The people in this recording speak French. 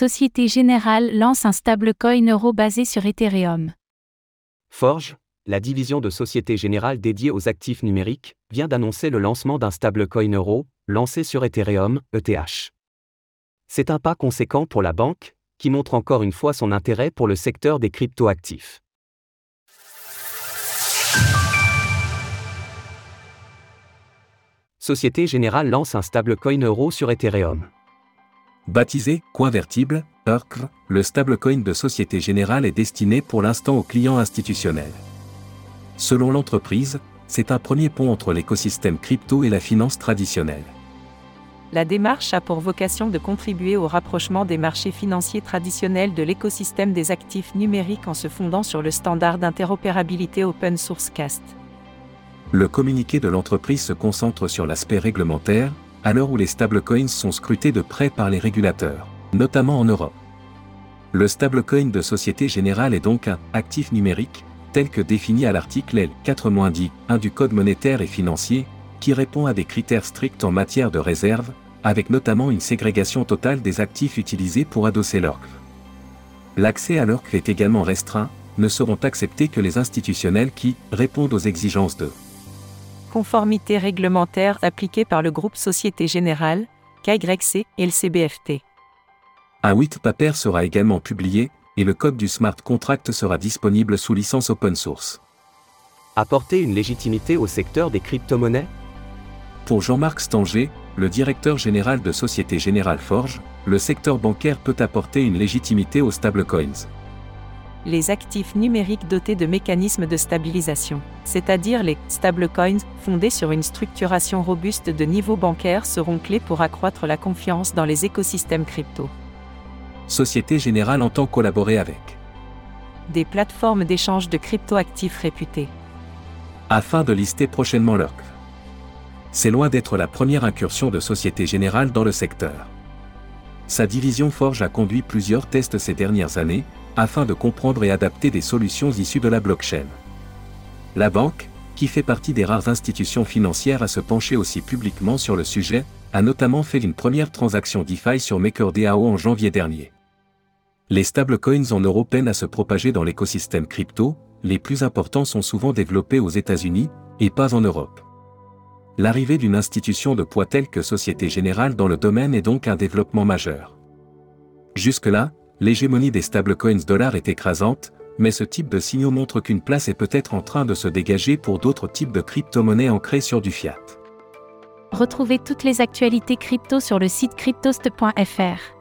Société Générale lance un stablecoin euro basé sur Ethereum. Forge, la division de Société Générale dédiée aux actifs numériques, vient d'annoncer le lancement d'un stablecoin euro, lancé sur Ethereum, ETH. C'est un pas conséquent pour la banque, qui montre encore une fois son intérêt pour le secteur des cryptoactifs. Société Générale lance un stablecoin euro sur Ethereum. Baptisé Coinvertible, ERCR, le stablecoin de Société Générale est destiné pour l'instant aux clients institutionnels. Selon l'entreprise, c'est un premier pont entre l'écosystème crypto et la finance traditionnelle. La démarche a pour vocation de contribuer au rapprochement des marchés financiers traditionnels de l'écosystème des actifs numériques en se fondant sur le standard d'interopérabilité open source CAST. Le communiqué de l'entreprise se concentre sur l'aspect réglementaire, à l'heure où les stablecoins sont scrutés de près par les régulateurs, notamment en Europe. Le stablecoin de Société Générale est donc un actif numérique, tel que défini à l'article L4-1 du Code monétaire et financier, qui répond à des critères stricts en matière de réserve, avec notamment une ségrégation totale des actifs utilisés pour adosser l'ORC. L'accès à l'ORC est également restreint, ne seront acceptés que les institutionnels qui répondent aux exigences de conformité réglementaire appliquée par le groupe Société Générale, KYC et le CBFT. Un white paper sera également publié, et le code du smart contract sera disponible sous licence open source. Apporter une légitimité au secteur des crypto-monnaies? Pour Jean-Marc Stanger, le directeur général de Société Générale Forge, le secteur bancaire peut apporter une légitimité aux stablecoins les actifs numériques dotés de mécanismes de stabilisation, c'est-à-dire les stablecoins, fondés sur une structuration robuste de niveau bancaire, seront clés pour accroître la confiance dans les écosystèmes crypto. Société Générale entend collaborer avec des plateformes d'échange de cryptoactifs réputées afin de lister prochainement l'ORC. C'est loin d'être la première incursion de Société Générale dans le secteur. Sa division Forge a conduit plusieurs tests ces dernières années, afin de comprendre et adapter des solutions issues de la blockchain. La banque, qui fait partie des rares institutions financières à se pencher aussi publiquement sur le sujet, a notamment fait une première transaction DeFi sur MakerDAO en janvier dernier. Les stablecoins en Europe peinent à se propager dans l'écosystème crypto, les plus importants sont souvent développés aux États-Unis, et pas en Europe. L'arrivée d'une institution de poids telle que Société Générale dans le domaine est donc un développement majeur. Jusque-là, l'hégémonie des stablecoins dollars est écrasante, mais ce type de signaux montre qu'une place est peut-être en train de se dégager pour d'autres types de crypto-monnaies ancrées sur du fiat. Retrouvez toutes les actualités crypto sur le site cryptost.fr.